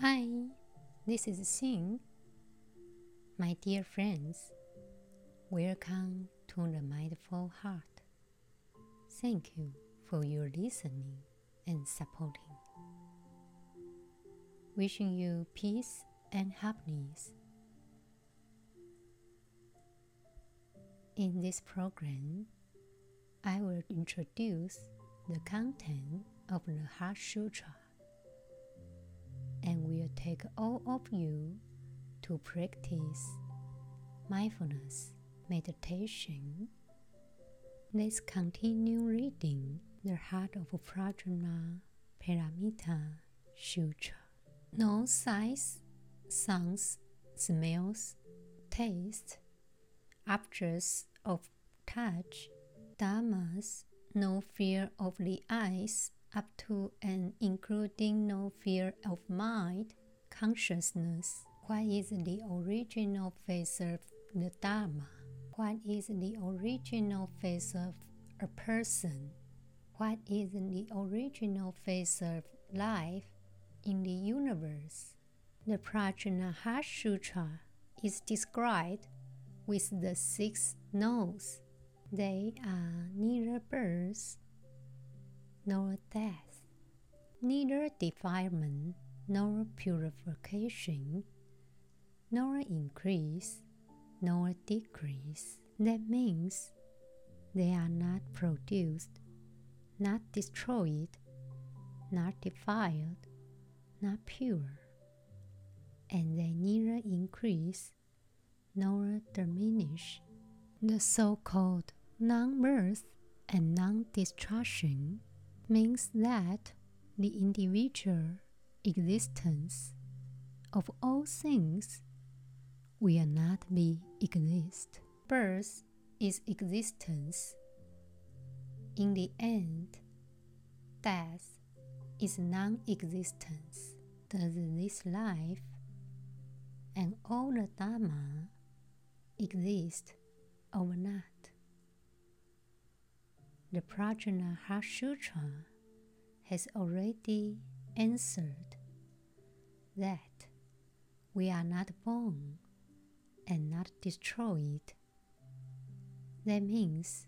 Hi, this is Xing. My dear friends, welcome to the Mindful Heart. Thank you for your listening and supporting. Wishing you peace and happiness. In this program, I will introduce the content of the Heart Sutra will take all of you to practice mindfulness meditation. Let's continue reading the Heart of Prajna Paramita Sutra. No sights, sounds, smells, taste, objects of touch, dhammas, no fear of the eyes, up to and including no fear of mind, consciousness. What is the original face of the Dharma? What is the original face of a person? What is the original face of life in the universe? The Prajnaheart Sutra is described with the six no's. They are neither birth nor death, neither defilement nor purification, nor increase nor decrease. That means they are not produced, not destroyed, not defiled, not pure, and they neither increase nor diminish. The so called non birth and non destruction means that the individual existence of all things will not be exist. Birth is existence. In the end, death is non existence. Does this life and all the Dharma exist or not? The Prajnaheart Sutra has already answered that we are not born and not destroyed. That means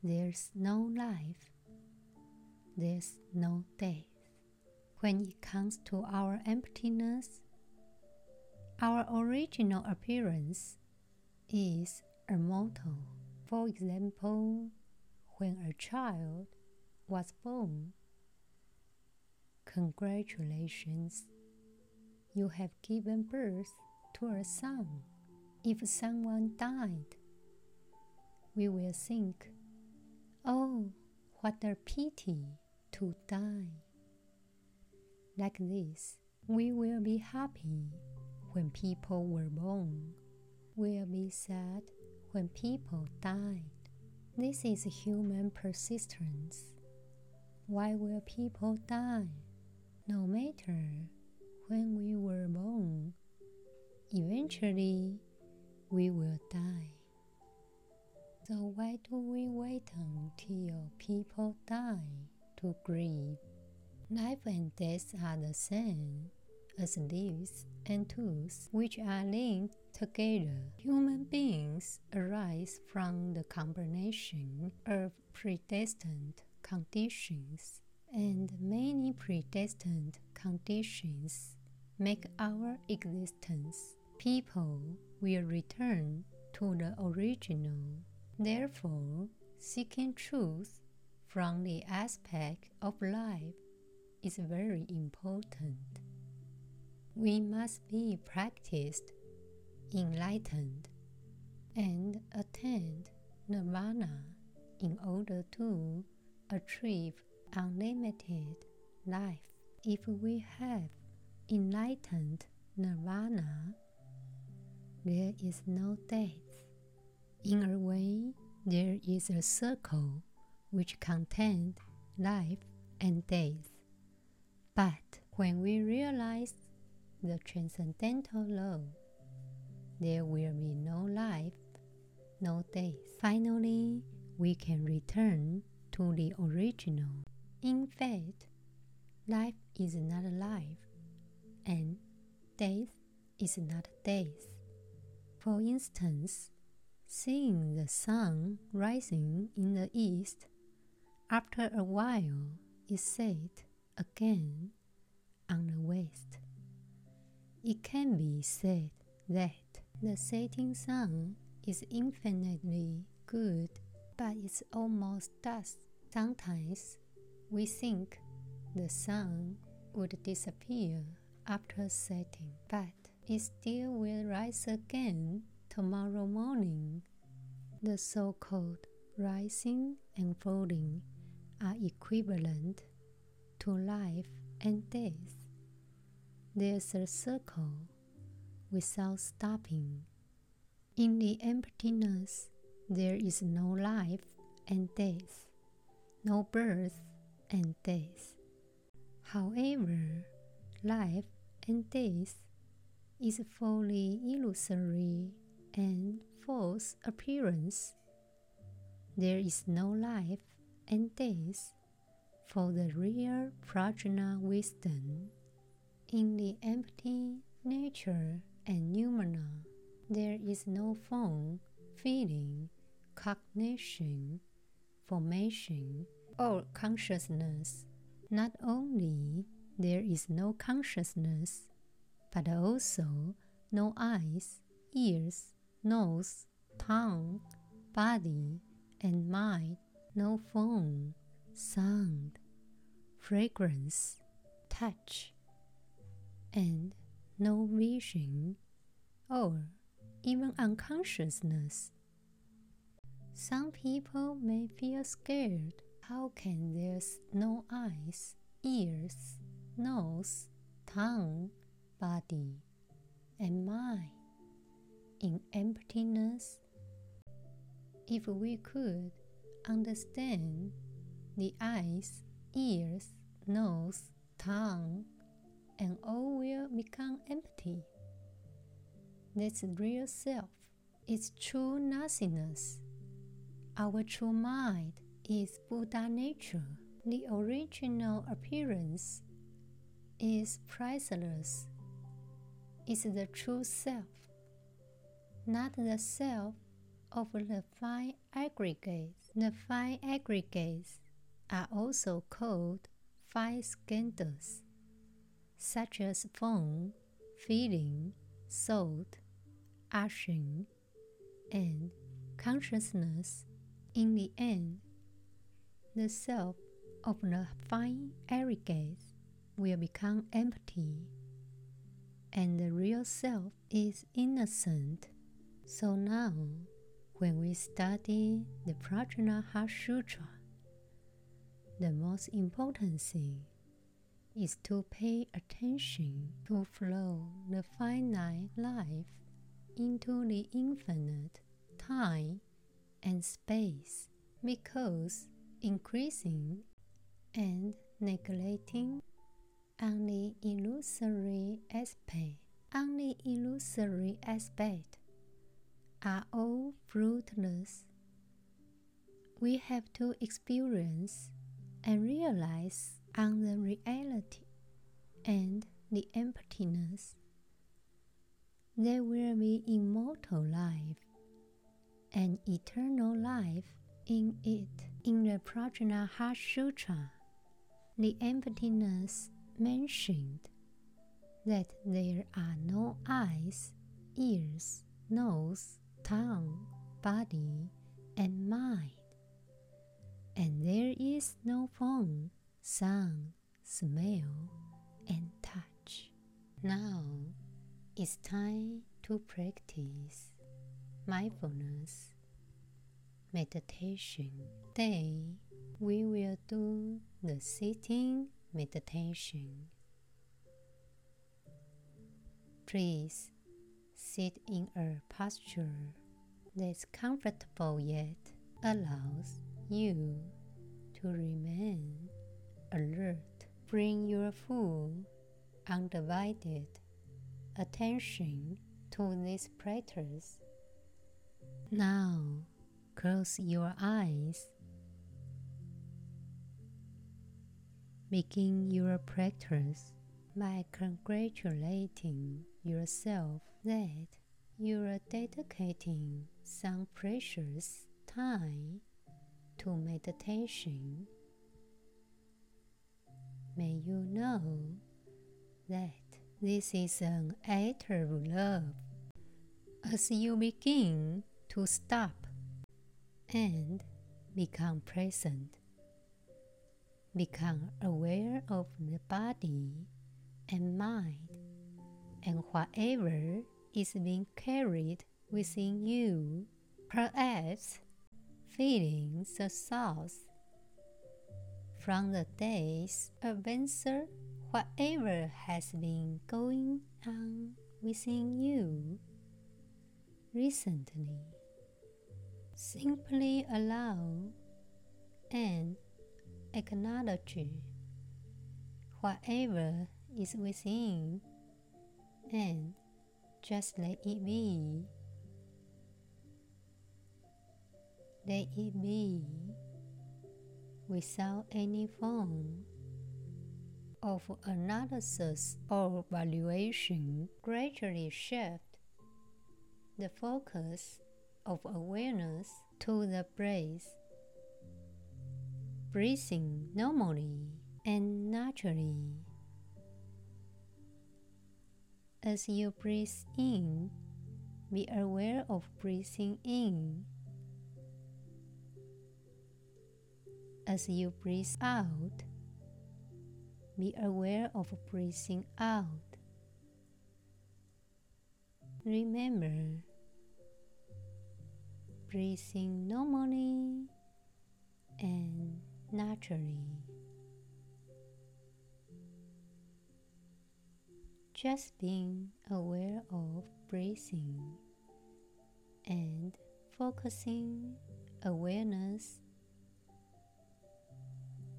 there's no life, there's no death. When it comes to our emptiness, our original appearance is immortal. For example, when a child was born. Congratulations, you have given birth to a son. If someone died, we will think, Oh, what a pity to die. Like this, we will be happy when people were born, we will be sad when people died. This is human persistence. Why will people die? No matter when we were born, eventually we will die. So why do we wait until people die to grieve? Life and death are the same as leaves and tools, which are linked together. Human beings arise from the combination of predestined conditions, and many predestined conditions make our existence. People will return to the original. Therefore, seeking truth from the aspect of life is very important we must be practiced, enlightened, and attain nirvana in order to achieve unlimited life. If we have enlightened nirvana, there is no death. In a way, there is a circle which contains life and death. But when we realize the transcendental law, there will be no life, no death. Finally, we can return to the original. In fact, life is not life, and death is not death. For instance, seeing the sun rising in the east, after a while it set again on the west. It can be said that the setting sun is infinitely good, but it's almost dust. Sometimes we think the sun would disappear after setting, but it still will rise again tomorrow morning. The so called rising and falling are equivalent to life and death. There's a circle without stopping. In the emptiness, there is no life and death, no birth and death. However, life and death is a fully illusory and false appearance. There is no life and death for the real prajna wisdom. In the empty nature and noumena, there is no form, feeling, cognition, formation, or consciousness. Not only there is no consciousness, but also no eyes, ears, nose, tongue, body, and mind, no phone, sound, fragrance, touch, and no vision or even unconsciousness. Some people may feel scared. How can there's no eyes, ears, nose, tongue, body, and mind in emptiness? If we could understand the eyes, ears, nose, tongue, and all will become empty. That's real self. It's true nothingness. Our true mind is Buddha nature. The original appearance is priceless. It's the true self, not the self of the five aggregates. The five aggregates are also called five skandhas, such as form, feeling, thought, action, and consciousness. In the end, the self of the five aggregates will become empty, and the real self is innocent. So now, when we study the Prajnaha Sutra, the most important thing is to pay attention to flow the finite life into the infinite time and space because increasing and neglecting only illusory aspect. Only illusory aspect are all fruitless. We have to experience and realize on the reality and the emptiness, there will be immortal life and eternal life in it. In the Prajnaha Sutra, the emptiness mentioned that there are no eyes, ears, nose, tongue, body, and mind and there is no form, sound, smell, and touch. Now it's time to practice mindfulness meditation. day, we will do the sitting meditation. Please sit in a posture that's comfortable yet allows you to remain alert. Bring your full, undivided attention to these practice. Now, close your eyes. Begin your practice by congratulating yourself that you are dedicating some precious time to meditation. May you know that this is an act of love as you begin to stop and become present. Become aware of the body and mind and whatever is being carried within you, perhaps feelings or thoughts from the day's adventure, whatever has been going on within you recently. Simply allow and acknowledge whatever is within and just let it be. Let it be without any form of analysis or valuation gradually shift the focus of awareness to the breath, breathing normally and naturally. As you breathe in, be aware of breathing in. As you breathe out, be aware of breathing out. Remember, breathing normally and naturally. Just being aware of breathing and focusing awareness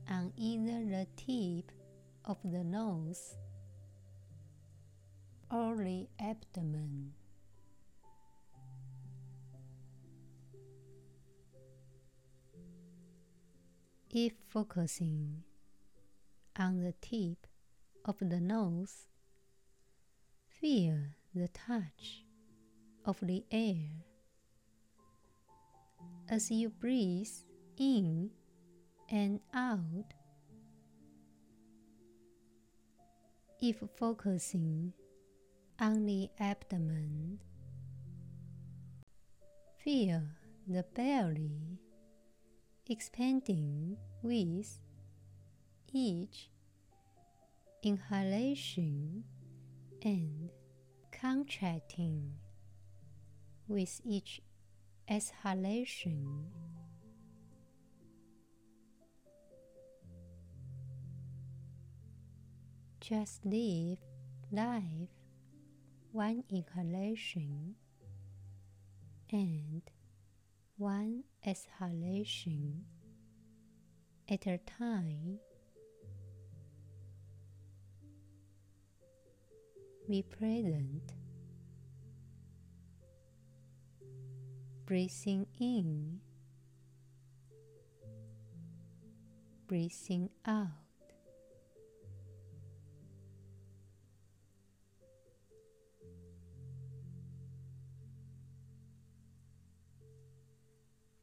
on either the tip of the nose or the abdomen. If focusing on the tip of the nose, feel the touch of the air as you breathe in and out. If focusing on the abdomen, feel the belly expanding with each inhalation and contracting with each exhalation. Just live life one inhalation and one exhalation at a time. Be present. Breathing in, breathing out.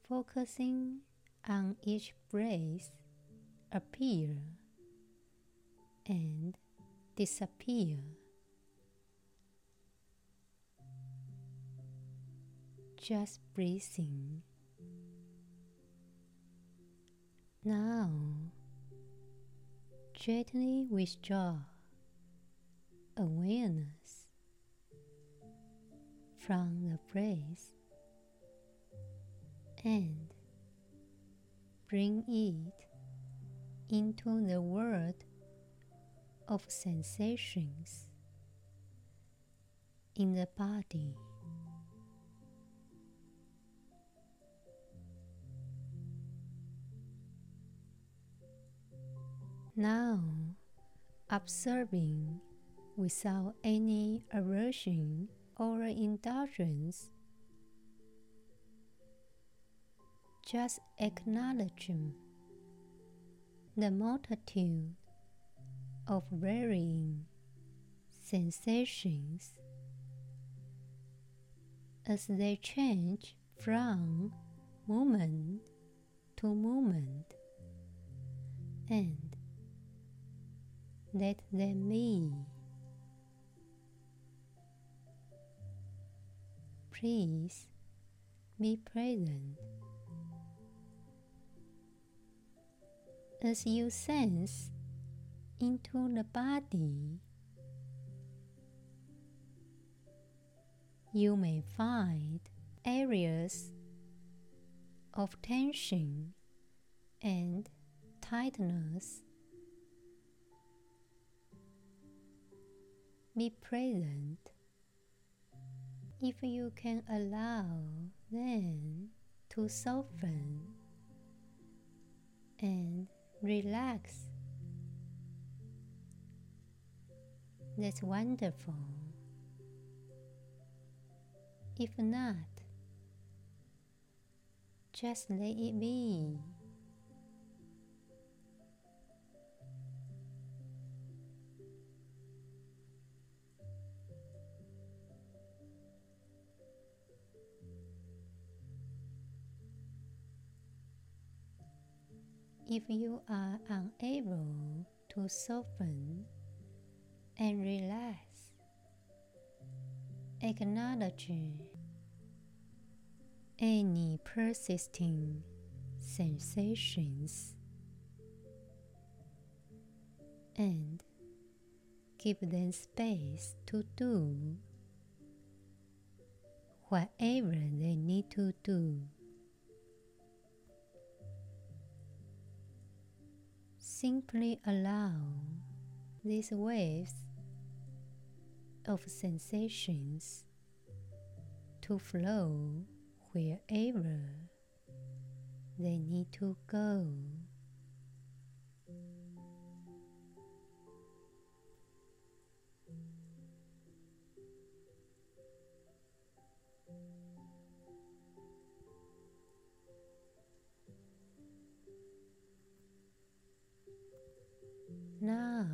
Focusing on each breath appear and disappear. Just breathing. Now, gently withdraw awareness from the breath and bring it into the world of sensations in the body. Now, observing without any aversion or indulgence just acknowledging the multitude of varying sensations as they change from moment to moment and let them be. Please be present as you sense into the body. You may find areas of tension and tightness. Be present if you can allow them to soften and relax. That's wonderful. If not, just let it be. If you are unable to soften and relax, acknowledge any persisting sensations and give them space to do whatever they need to do. Simply allow these waves of sensations to flow wherever they need to go. Now,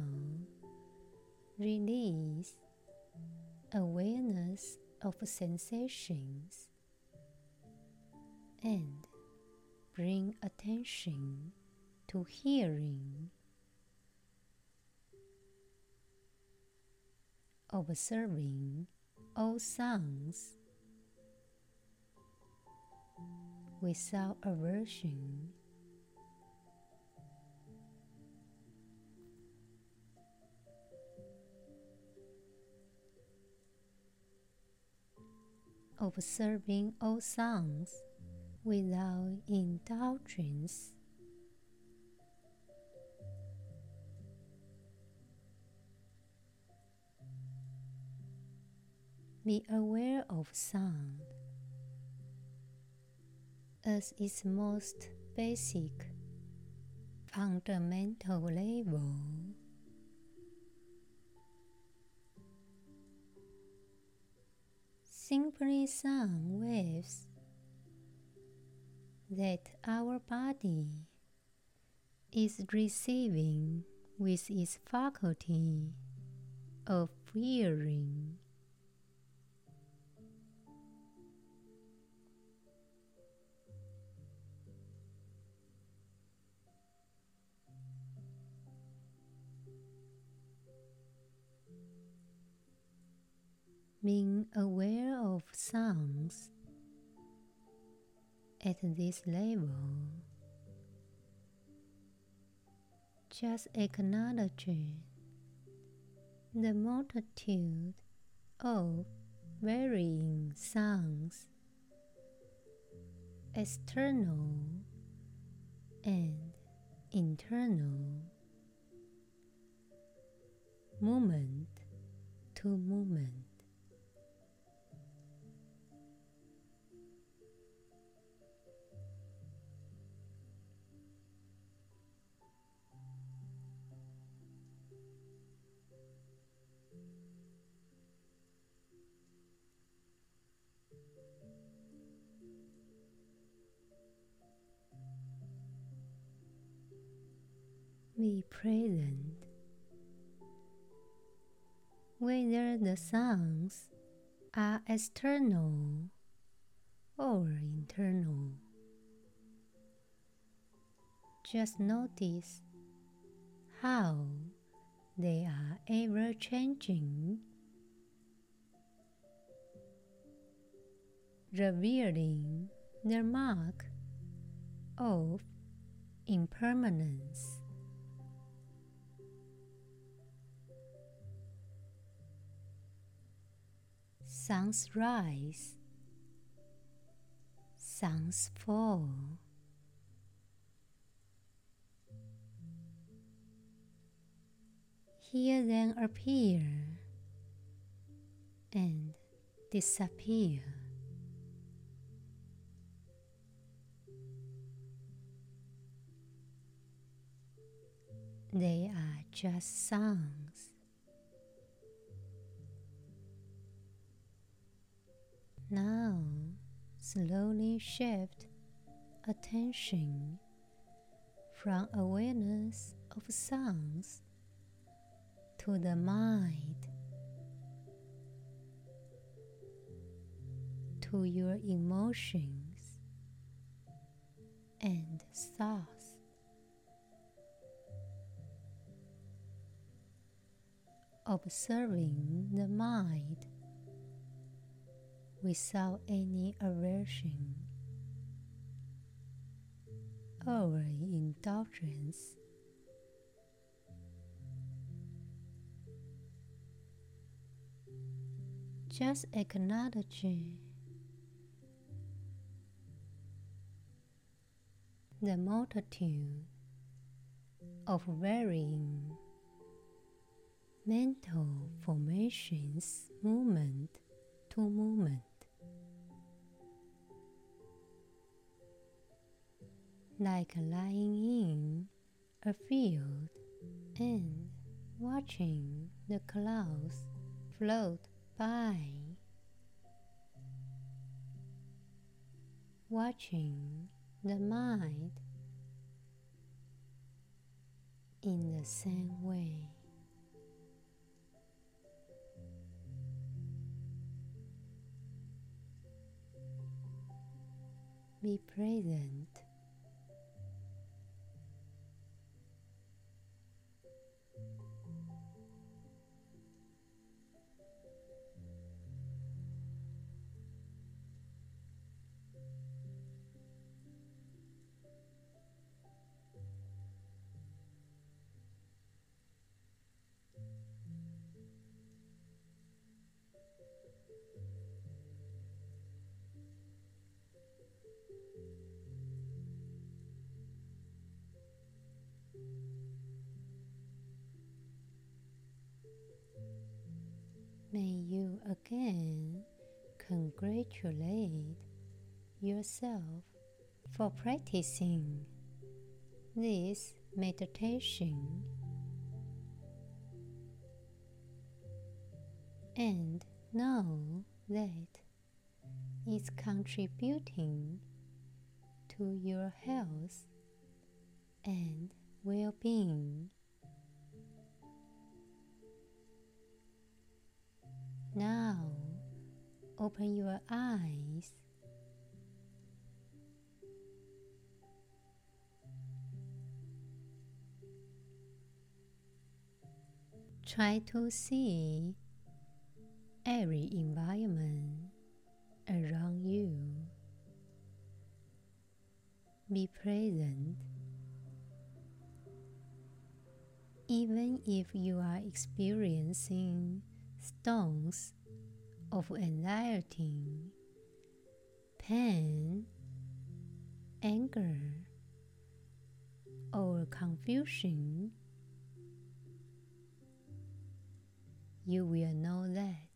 release awareness of sensations and bring attention to hearing, observing all sounds without aversion. Observing all sounds without indulgence. Be aware of sound as its most basic, fundamental level. Simply sound waves that our body is receiving with its faculty of hearing. Being aware of sounds at this level, just acknowledge the multitude of varying sounds, external and internal, moment to moment. Be present whether the sounds are external or internal. Just notice how they are ever changing, revealing their mark of impermanence. Suns rise, suns fall. Here then appear and disappear. They are just sounds. Now, slowly shift attention from awareness of sounds to the mind, to your emotions and thoughts. Observing the mind without any aversion or indulgence. Just acknowledge the multitude of varying mental formations movement to moment. Like lying in a field and watching the clouds float by, watching the mind in the same way. Be present. Again congratulate yourself for practicing this meditation. And know that it's contributing to your health and well Now, open your eyes. Try to see every environment around you. Be present. Even if you are experiencing storms of anxiety, pain, anger, or confusion, you will know that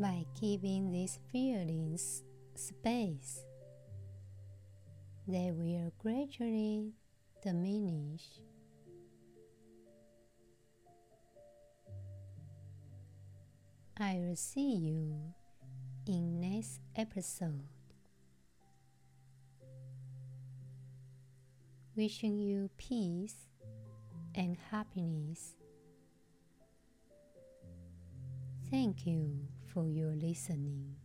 by giving these feelings space, they will gradually diminish. I will see you in next episode. Wishing you peace and happiness. Thank you for your listening.